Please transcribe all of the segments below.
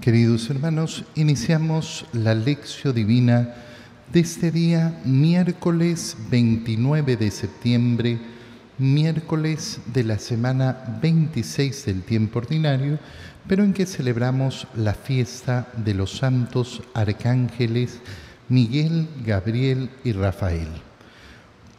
Queridos hermanos, iniciamos la lección divina de este día, miércoles 29 de septiembre, miércoles de la semana 26 del tiempo ordinario, pero en que celebramos la fiesta de los santos arcángeles Miguel, Gabriel y Rafael.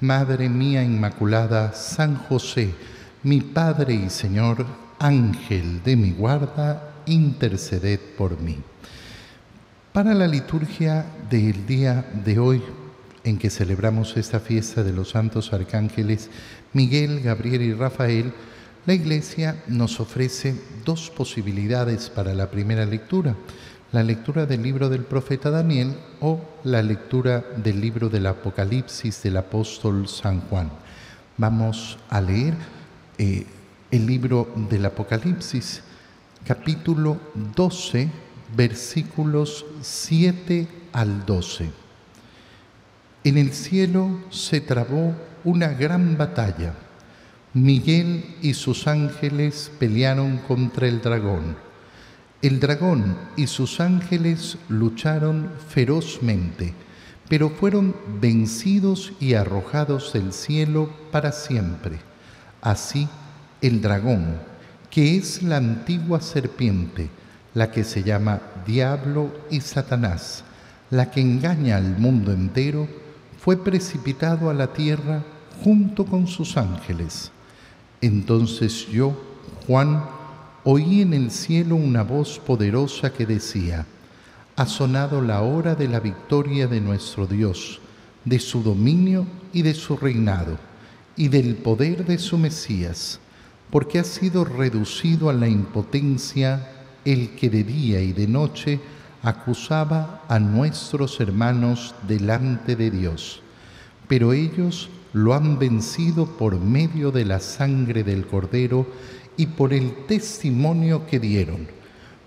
Madre mía Inmaculada, San José, mi Padre y Señor, Ángel de mi guarda, interceded por mí. Para la liturgia del día de hoy, en que celebramos esta fiesta de los santos arcángeles Miguel, Gabriel y Rafael, la Iglesia nos ofrece dos posibilidades para la primera lectura la lectura del libro del profeta Daniel o la lectura del libro del Apocalipsis del apóstol San Juan. Vamos a leer eh, el libro del Apocalipsis, capítulo 12, versículos 7 al 12. En el cielo se trabó una gran batalla. Miguel y sus ángeles pelearon contra el dragón el dragón y sus ángeles lucharon ferozmente, pero fueron vencidos y arrojados del cielo para siempre. Así, el dragón, que es la antigua serpiente, la que se llama Diablo y Satanás, la que engaña al mundo entero, fue precipitado a la tierra junto con sus ángeles. Entonces yo, Juan, oí en el cielo una voz poderosa que decía, ha sonado la hora de la victoria de nuestro Dios, de su dominio y de su reinado, y del poder de su Mesías, porque ha sido reducido a la impotencia el que de día y de noche acusaba a nuestros hermanos delante de Dios. Pero ellos lo han vencido por medio de la sangre del Cordero y por el testimonio que dieron,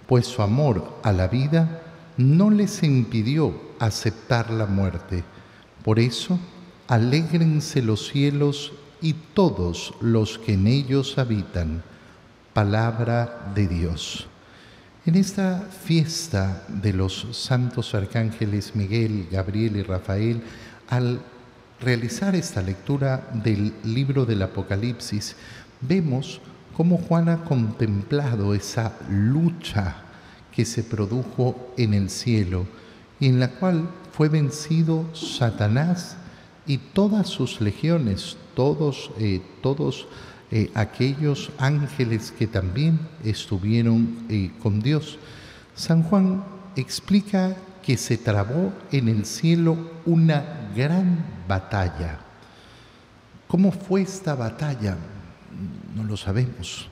pues su amor a la vida no les impidió aceptar la muerte. Por eso, alégrense los cielos y todos los que en ellos habitan. Palabra de Dios. En esta fiesta de los santos arcángeles Miguel, Gabriel y Rafael, al realizar esta lectura del libro del Apocalipsis, vemos cómo Juan ha contemplado esa lucha que se produjo en el cielo y en la cual fue vencido Satanás y todas sus legiones, todos, eh, todos eh, aquellos ángeles que también estuvieron eh, con Dios. San Juan explica que se trabó en el cielo una gran batalla. ¿Cómo fue esta batalla? No lo sabemos.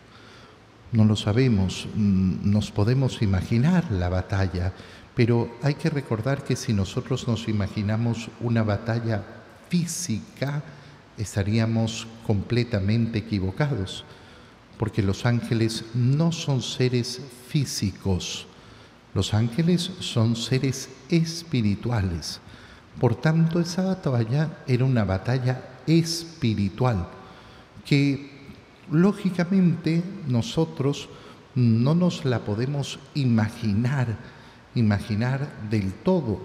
No lo sabemos, mm, nos podemos imaginar la batalla, pero hay que recordar que si nosotros nos imaginamos una batalla física, estaríamos completamente equivocados, porque los ángeles no son seres físicos, los ángeles son seres espirituales. Por tanto, esa batalla era una batalla espiritual que lógicamente nosotros no nos la podemos imaginar, imaginar del todo.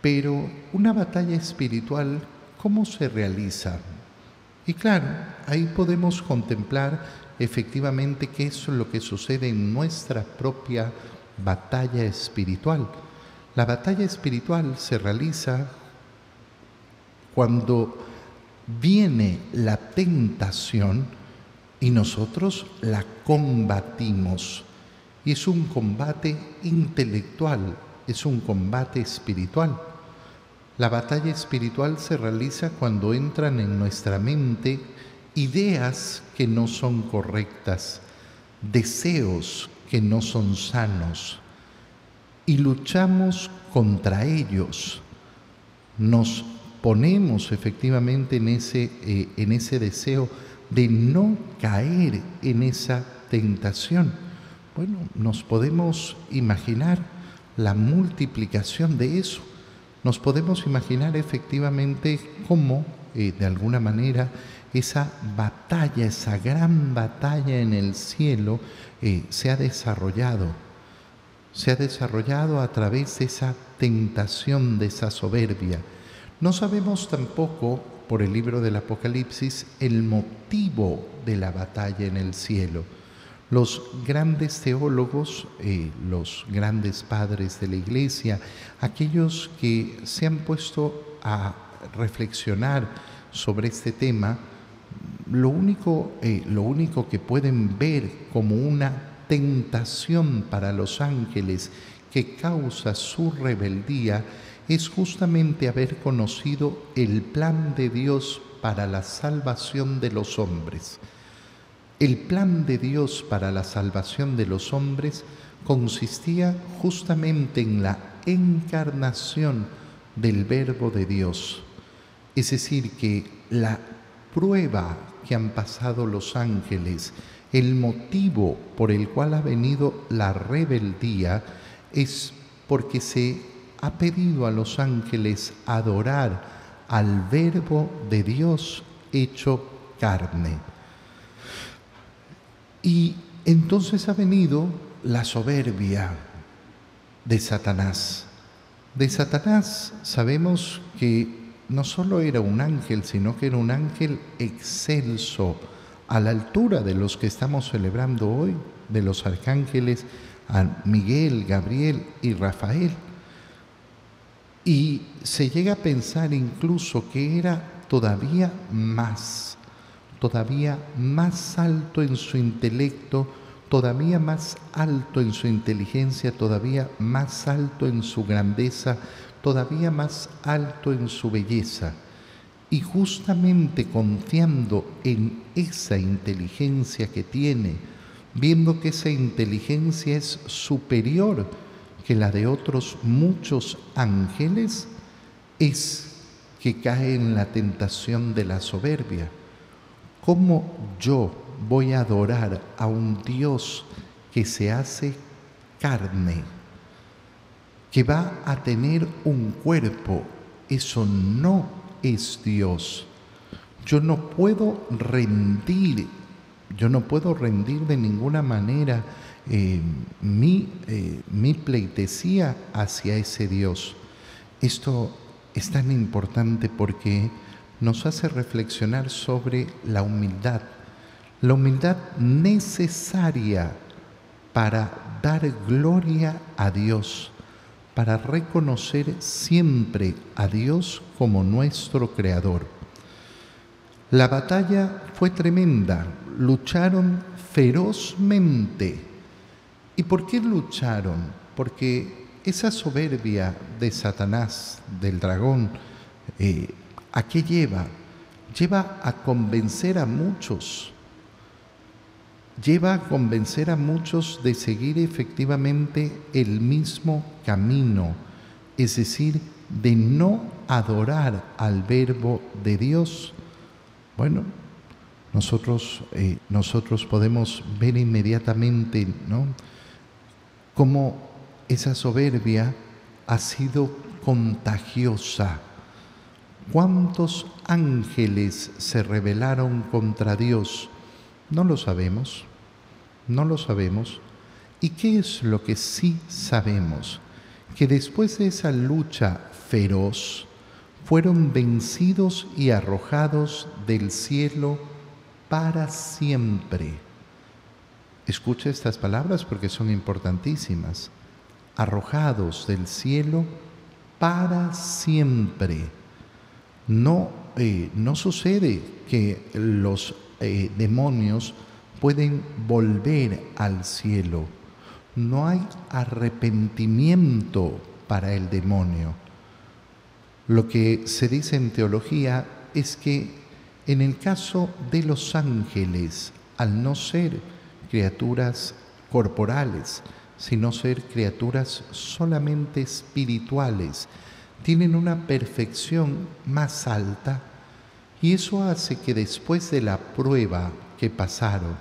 Pero una batalla espiritual, ¿cómo se realiza? Y claro, ahí podemos contemplar efectivamente qué es lo que sucede en nuestra propia batalla espiritual. La batalla espiritual se realiza cuando viene la tentación, y nosotros la combatimos. Y es un combate intelectual, es un combate espiritual. La batalla espiritual se realiza cuando entran en nuestra mente ideas que no son correctas, deseos que no son sanos. y luchamos contra ellos. Nos ponemos efectivamente en ese, eh, en ese deseo de no caer en esa tentación. Bueno, nos podemos imaginar la multiplicación de eso. Nos podemos imaginar efectivamente cómo, eh, de alguna manera, esa batalla, esa gran batalla en el cielo eh, se ha desarrollado. Se ha desarrollado a través de esa tentación, de esa soberbia. No sabemos tampoco, por el libro del Apocalipsis, el motivo de la batalla en el cielo. Los grandes teólogos, eh, los grandes padres de la iglesia, aquellos que se han puesto a reflexionar sobre este tema, lo único, eh, lo único que pueden ver como una tentación para los ángeles que causa su rebeldía es justamente haber conocido el plan de Dios para la salvación de los hombres. El plan de Dios para la salvación de los hombres consistía justamente en la encarnación del Verbo de Dios. Es decir, que la prueba que han pasado los ángeles, el motivo por el cual ha venido la rebeldía es porque se ha pedido a los ángeles adorar al verbo de Dios hecho carne. Y entonces ha venido la soberbia de Satanás. De Satanás sabemos que no solo era un ángel, sino que era un ángel excelso, a la altura de los que estamos celebrando hoy, de los arcángeles a Miguel, Gabriel y Rafael. Y se llega a pensar incluso que era todavía más, todavía más alto en su intelecto, todavía más alto en su inteligencia, todavía más alto en su grandeza, todavía más alto en su belleza. Y justamente confiando en esa inteligencia que tiene, viendo que esa inteligencia es superior que la de otros muchos ángeles, es que cae en la tentación de la soberbia. ¿Cómo yo voy a adorar a un Dios que se hace carne? que va a tener un cuerpo. Eso no es Dios. Yo no puedo rendir, yo no puedo rendir de ninguna manera eh, mi, eh, mi pleitesía hacia ese Dios. Esto es tan importante porque nos hace reflexionar sobre la humildad, la humildad necesaria para dar gloria a Dios para reconocer siempre a Dios como nuestro Creador. La batalla fue tremenda, lucharon ferozmente. ¿Y por qué lucharon? Porque esa soberbia de Satanás, del dragón, eh, ¿a qué lleva? Lleva a convencer a muchos lleva a convencer a muchos de seguir efectivamente el mismo camino, es decir, de no adorar al verbo de Dios. Bueno, nosotros, eh, nosotros podemos ver inmediatamente ¿no? Cómo esa soberbia ha sido contagiosa. ¿Cuántos ángeles se rebelaron contra Dios? No lo sabemos, no lo sabemos. ¿Y qué es lo que sí sabemos? Que después de esa lucha feroz, fueron vencidos y arrojados del cielo para siempre. Escucha estas palabras porque son importantísimas. Arrojados del cielo para siempre. No, eh, no sucede que los eh, demonios pueden volver al cielo. No hay arrepentimiento para el demonio. Lo que se dice en teología es que en el caso de los ángeles, al no ser criaturas corporales, sino ser criaturas solamente espirituales. Tienen una perfección más alta y eso hace que después de la prueba que pasaron,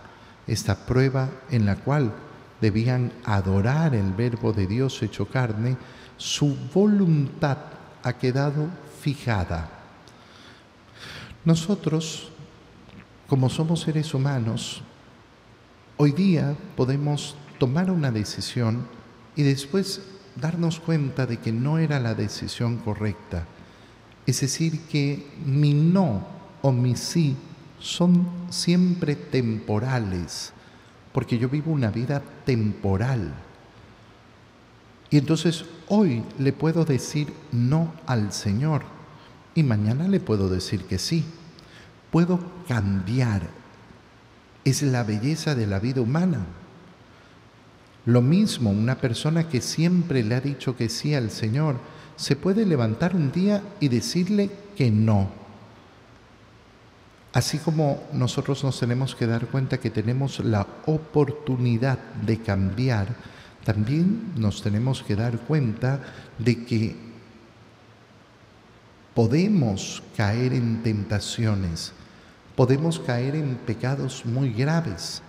esta prueba en la cual debían adorar el verbo de Dios hecho carne, su voluntad ha quedado fijada. Nosotros, como somos seres humanos, hoy día podemos tomar una decisión y después darnos cuenta de que no era la decisión correcta. Es decir, que mi no o mi sí son siempre temporales, porque yo vivo una vida temporal. Y entonces hoy le puedo decir no al Señor y mañana le puedo decir que sí. Puedo cambiar. Es la belleza de la vida humana. Lo mismo, una persona que siempre le ha dicho que sí al Señor, se puede levantar un día y decirle que no. Así como nosotros nos tenemos que dar cuenta que tenemos la oportunidad de cambiar, también nos tenemos que dar cuenta de que podemos caer en tentaciones, podemos caer en pecados muy graves,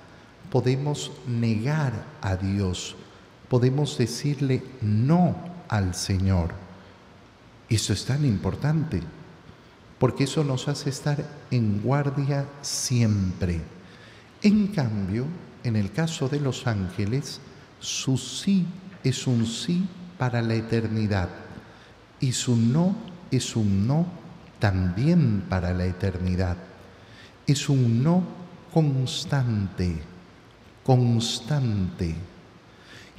podemos negar a Dios, podemos decirle no al Señor. Eso es tan importante, porque eso nos hace estar en guardia siempre. En cambio, en el caso de los ángeles, su sí es un sí para la eternidad y su no es un no también para la eternidad. Es un no constante, constante.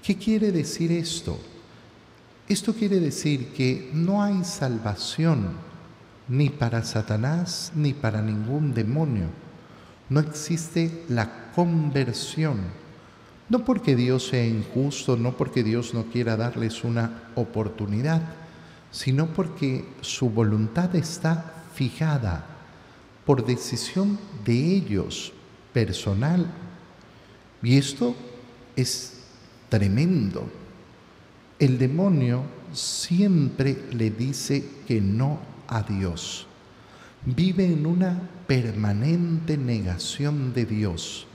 ¿Qué quiere decir esto? Esto quiere decir que no hay salvación ni para Satanás ni para ningún demonio. No existe la conversión no porque Dios sea injusto, no porque Dios no quiera darles una oportunidad, sino porque su voluntad está fijada por decisión de ellos, personal. Y esto es tremendo. El demonio siempre le dice que no a Dios. Vive en una permanente negación de Dios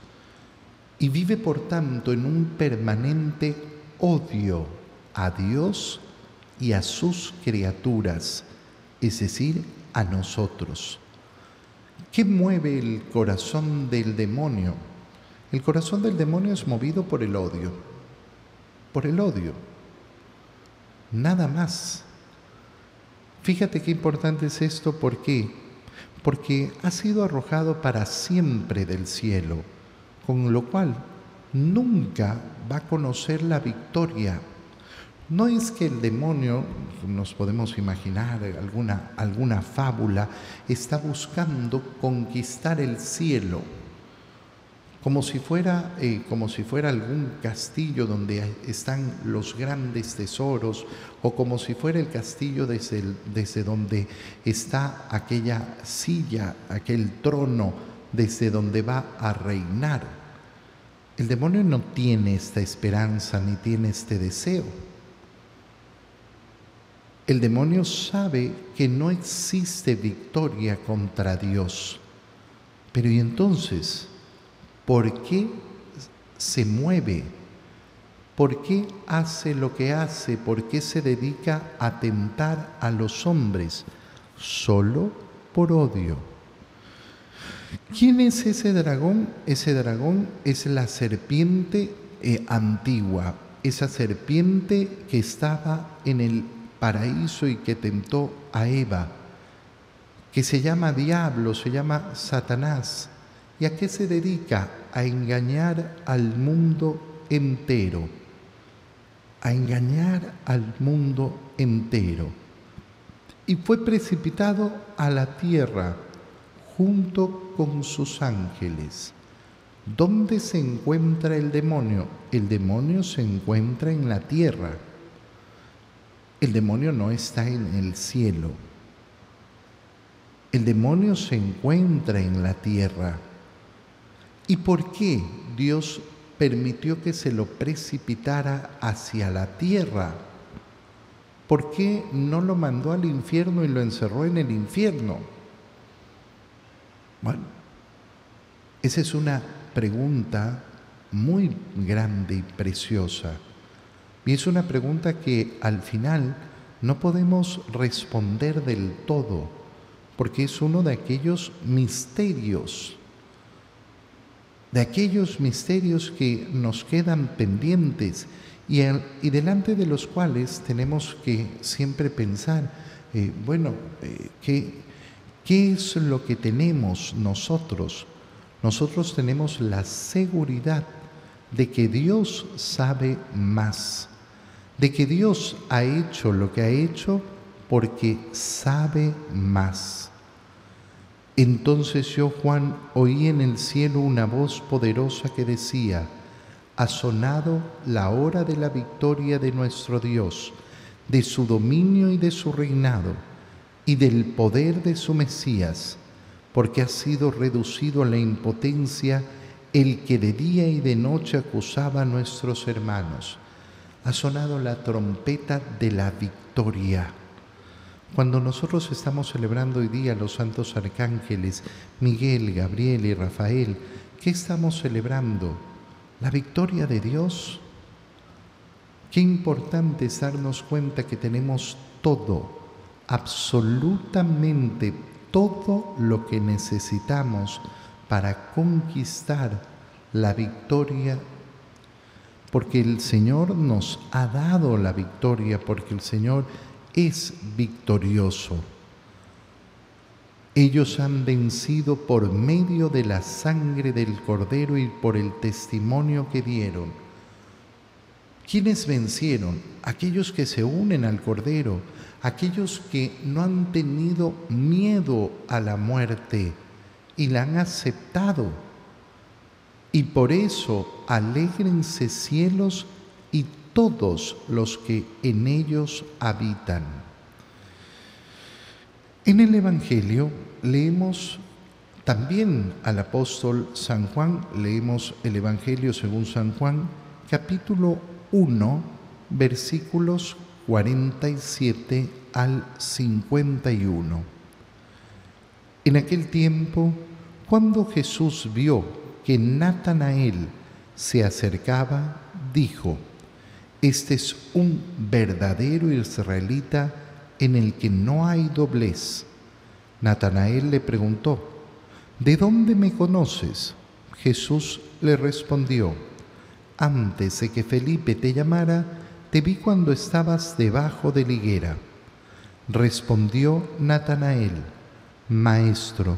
y vive por tanto en un permanente odio a Dios y a sus criaturas, es decir, a nosotros. ¿Qué mueve el corazón del demonio? El corazón del demonio es movido por el odio, por el odio, nada más. Fíjate qué importante es esto, ¿por qué? Porque ha sido arrojado para siempre del cielo con lo cual nunca va a conocer la victoria. No es que el demonio, nos podemos imaginar alguna, alguna fábula, está buscando conquistar el cielo, como si, fuera, eh, como si fuera algún castillo donde están los grandes tesoros, o como si fuera el castillo desde, desde donde está aquella silla, aquel trono, desde donde va a reinar. El demonio no tiene esta esperanza ni tiene este deseo. El demonio sabe que no existe victoria contra Dios. Pero ¿y entonces? ¿Por qué se mueve? ¿Por qué hace lo que hace? ¿Por qué se dedica a tentar a los hombres? Solo por odio. ¿Quién es ese dragón? Ese dragón es la serpiente eh, antigua, esa serpiente que estaba en el paraíso y que tentó a Eva, que se llama diablo, se llama Satanás. ¿Y a qué se dedica? A engañar al mundo entero, a engañar al mundo entero. Y fue precipitado a la tierra junto con sus ángeles. ¿Dónde se encuentra el demonio? El demonio se encuentra en la tierra. El demonio no está en el cielo. El demonio se encuentra en la tierra. ¿Y por qué Dios permitió que se lo precipitara hacia la tierra? ¿Por qué no lo mandó al infierno y lo encerró en el infierno? Bueno, esa es una pregunta muy grande y preciosa. Y es una pregunta que al final no podemos responder del todo, porque es uno de aquellos misterios, de aquellos misterios que nos quedan pendientes y, delante de los cuales tenemos que siempre pensar, eh, bueno, eh, ¿qué, ¿qué es lo que tenemos nosotros? Nosotros tenemos la seguridad de que Dios sabe más, de que Dios ha hecho lo que ha hecho porque sabe más. Entonces yo, Juan, oí en el cielo una voz poderosa que decía, ha sonado la hora de la victoria de nuestro Dios, de su dominio y de su reinado, y del poder de su Mesías, porque ha sido reducido a la impotencia el que de día y de noche acusaba a nuestros hermanos. Ha sonado la trompeta de la victoria. Cuando nosotros estamos celebrando hoy día los santos arcángeles, Miguel, Gabriel y Rafael, ¿qué estamos celebrando? la victoria de Dios. Qué importante es darnos cuenta que tenemos todo, absolutamente todo lo que necesitamos para conquistar la victoria, porque el Señor nos ha dado la victoria, porque el Señor es victorioso. Ellos han vencido por medio de la sangre del Cordero y por el testimonio que dieron. ¿Quiénes vencieron? Aquellos que se unen al Cordero, aquellos que no han tenido miedo a la muerte y la han aceptado. Y por eso alégrense cielos y todos los que en ellos habitan. En el Evangelio leemos también al apóstol San Juan, leemos el Evangelio según San Juan, capítulo 1, versículos 47 al 51. En aquel tiempo, cuando Jesús vio que Natanael se acercaba, dijo, Este es un verdadero israelita en el que no hay doblez Natanael le preguntó, ¿de dónde me conoces? Jesús le respondió, antes de que Felipe te llamara, te vi cuando estabas debajo de la higuera. Respondió Natanael, Maestro,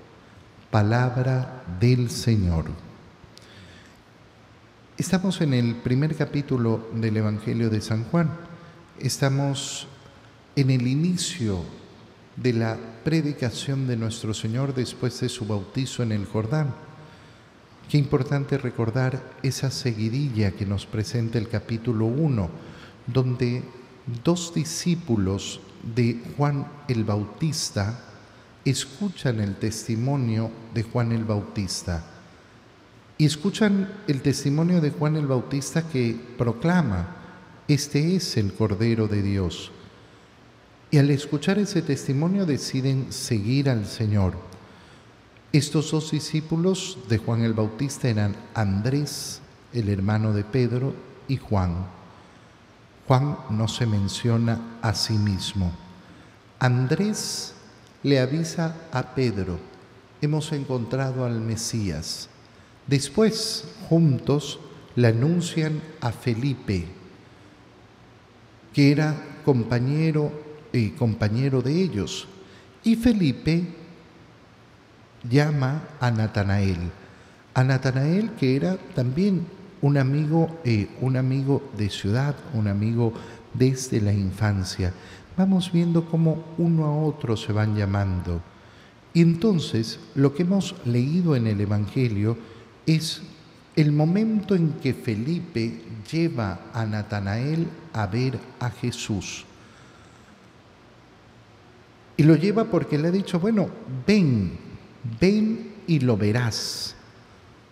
Palabra del Señor. Estamos en el primer capítulo del Evangelio de San Juan. Estamos en el inicio de la predicación de nuestro Señor después de su bautizo en el Jordán. Qué importante recordar esa seguidilla que nos presenta el capítulo 1, donde dos discípulos de Juan el Bautista escuchan el testimonio de Juan el Bautista y escuchan el testimonio de Juan el Bautista que proclama, este es el Cordero de Dios y al escuchar ese testimonio deciden seguir al Señor. Estos dos discípulos de Juan el Bautista eran Andrés, el hermano de Pedro, y Juan. Juan no se menciona a sí mismo. Andrés le avisa a Pedro, hemos encontrado al Mesías. Después, juntos, le anuncian a Felipe, que era compañero y compañero de ellos. Y Felipe llama a Natanael, a Natanael que era también un amigo, eh, un amigo de ciudad, un amigo desde la infancia. Vamos viendo cómo uno a otro se van llamando. Y entonces lo que hemos leído en el Evangelio es el momento en que Felipe lleva a Natanael a ver a Jesús. Y lo lleva porque le ha dicho, bueno, ven, ven y lo verás.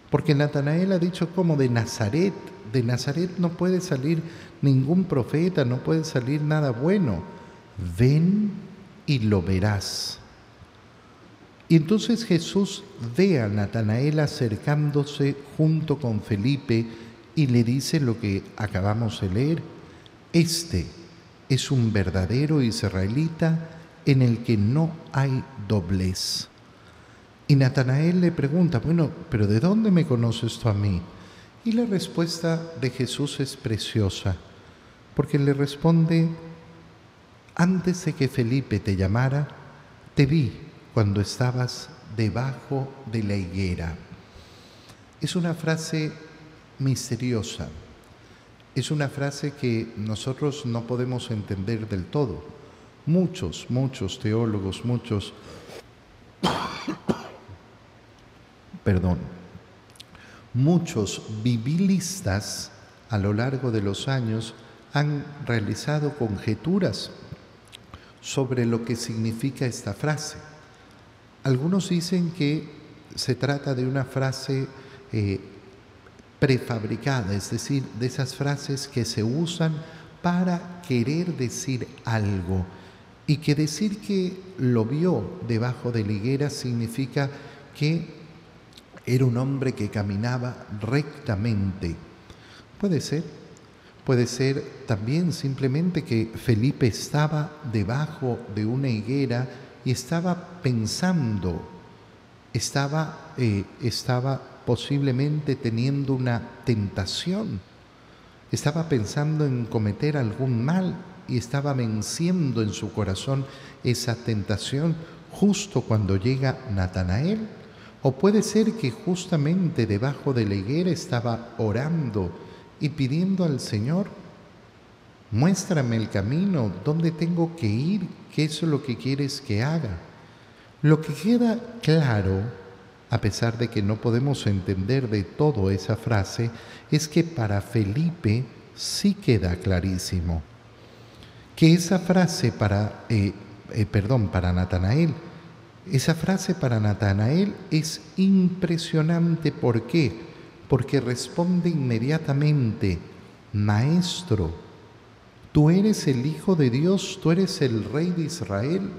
Porque Natanael ha dicho como de Nazaret, de Nazaret no puede salir ningún profeta, no puede salir nada bueno. Ven y lo verás. Y entonces Jesús ve a Natanael acercándose junto con Felipe y le dice lo que acabamos de leer. Este es un verdadero israelita en el que no hay doblez. Y Natanael le pregunta, bueno, pero ¿de dónde me conoces tú a mí? Y la respuesta de Jesús es preciosa, porque le responde, antes de que Felipe te llamara, te vi cuando estabas debajo de la higuera. Es una frase misteriosa, es una frase que nosotros no podemos entender del todo. Muchos, muchos teólogos, muchos, perdón, muchos bibilistas a lo largo de los años han realizado conjeturas sobre lo que significa esta frase. Algunos dicen que se trata de una frase eh, prefabricada, es decir, de esas frases que se usan para querer decir algo y que decir que lo vio debajo de la higuera significa que era un hombre que caminaba rectamente. Puede ser, puede ser también simplemente que Felipe estaba debajo de una higuera y estaba pensando, estaba, eh, estaba posiblemente teniendo una tentación, estaba pensando en cometer algún mal y estaba venciendo en su corazón esa tentación justo cuando llega Natanael. O puede ser que justamente debajo de la higuera estaba orando y pidiendo al Señor, muéstrame el camino, dónde tengo que ir, qué es lo que quieres que haga. Lo que queda claro, a pesar de que no podemos entender de todo esa frase, es que para Felipe sí queda clarísimo que esa frase para, eh, eh, perdón, para Natanael, esa frase para Natanael es impresionante. ¿Por qué? Porque responde inmediatamente, Maestro, tú eres el Hijo de Dios, tú eres el Rey de Israel.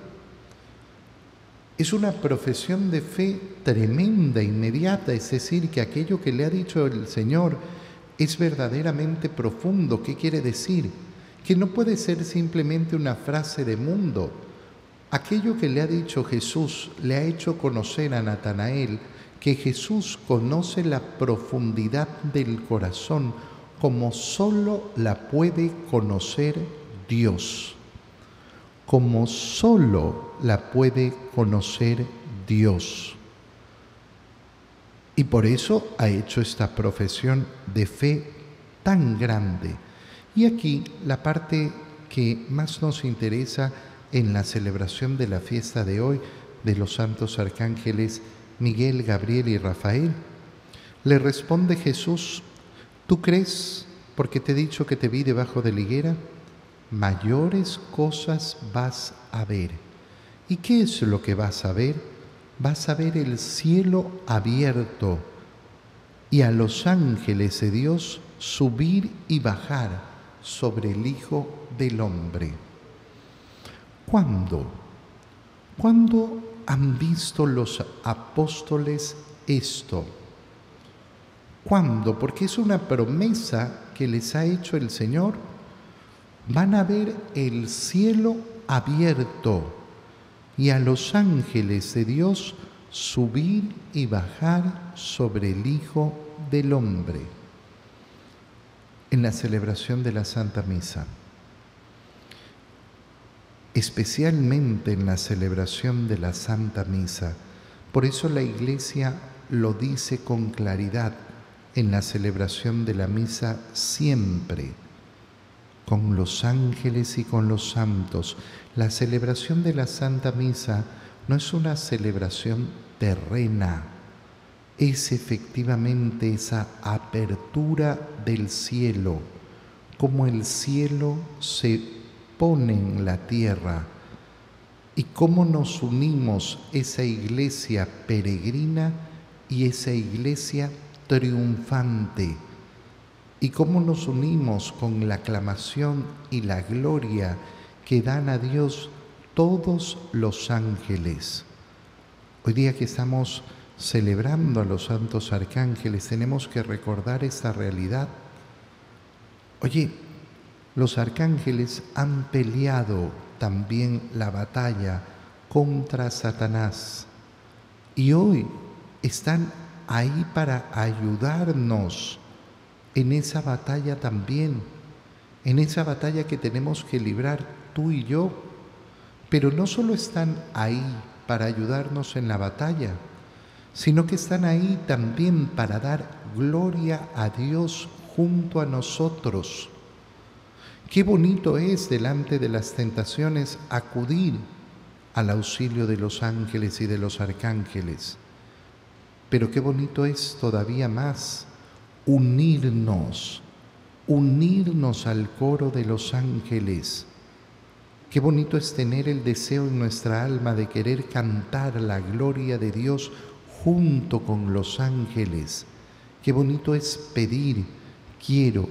Es una profesión de fe tremenda, inmediata, es decir, que aquello que le ha dicho el Señor es verdaderamente profundo. ¿Qué quiere decir? que no puede ser simplemente una frase de mundo. Aquello que le ha dicho Jesús le ha hecho conocer a Natanael que Jesús conoce la profundidad del corazón como solo la puede conocer Dios, como solo la puede conocer Dios. Y por eso ha hecho esta profesión de fe tan grande y aquí la parte que más nos interesa en la celebración de la fiesta de hoy de los santos arcángeles Miguel, Gabriel y Rafael. Le responde Jesús, ¿tú crees porque te he dicho que te vi debajo de la higuera? Mayores cosas vas a ver. ¿Y qué es lo que vas a ver? Vas a ver el cielo abierto y a los ángeles de Dios subir y bajar sobre el Hijo del Hombre. ¿Cuándo? ¿Cuándo han visto los apóstoles esto? ¿Cuándo? Porque es una promesa que les ha hecho el Señor. Van a ver el cielo abierto y a los ángeles de Dios subir y bajar sobre el Hijo del Hombre en la celebración de la Santa Misa, especialmente en la celebración de la Santa Misa. Por eso la Iglesia lo dice con claridad, en la celebración de la misa siempre con los ángeles y con los santos. La celebración de la Santa Misa no es una celebración terrena, es efectivamente esa apertura del cielo, como el cielo se pone en la tierra y cómo nos unimos esa iglesia peregrina y esa iglesia triunfante y cómo nos unimos con la aclamación y la gloria que dan a Dios todos los ángeles. Hoy día que estamos celebrando a los santos arcángeles, tenemos que recordar esta realidad. Oye, los arcángeles han peleado también la batalla contra Satanás y hoy están ahí para ayudarnos en esa batalla también, en esa batalla que tenemos que librar tú y yo. Pero no solo están ahí para ayudarnos en la batalla, sino que están ahí también para dar gloria a Dios junto a nosotros. Qué bonito es delante de las tentaciones acudir al auxilio de los ángeles y de los arcángeles. Pero qué bonito es todavía más unirnos, unirnos al coro de los ángeles. Qué bonito es tener el deseo en nuestra alma de querer cantar la gloria de Dios junto con los ángeles. Qué bonito es pedir, quiero,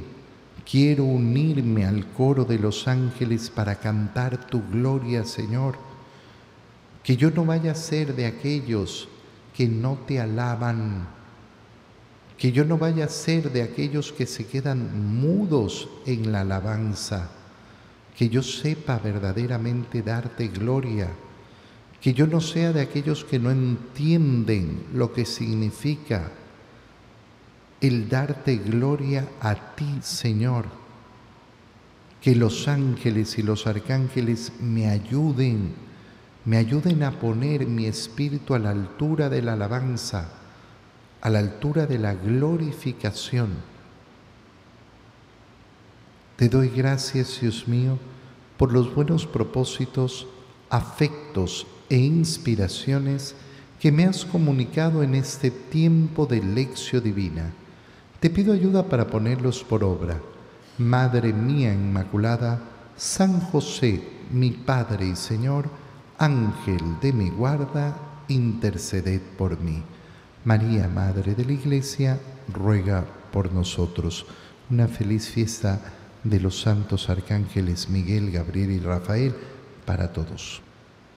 quiero unirme al coro de los ángeles para cantar tu gloria, Señor. Que yo no vaya a ser de aquellos que no te alaban, que yo no vaya a ser de aquellos que se quedan mudos en la alabanza, que yo sepa verdaderamente darte gloria, que yo no sea de aquellos que no entienden lo que significa el darte gloria a ti, Señor. Que los ángeles y los arcángeles me ayuden, me ayuden a poner mi espíritu a la altura de la alabanza a la altura de la glorificación. Te doy gracias, Dios mío, por los buenos propósitos, afectos e inspiraciones que me has comunicado en este tiempo de lección divina. Te pido ayuda para ponerlos por obra. Madre mía Inmaculada, San José, mi Padre y Señor, Ángel de mi guarda, interceded por mí. María, Madre de la Iglesia, ruega por nosotros. Una feliz fiesta de los santos arcángeles Miguel, Gabriel y Rafael para todos.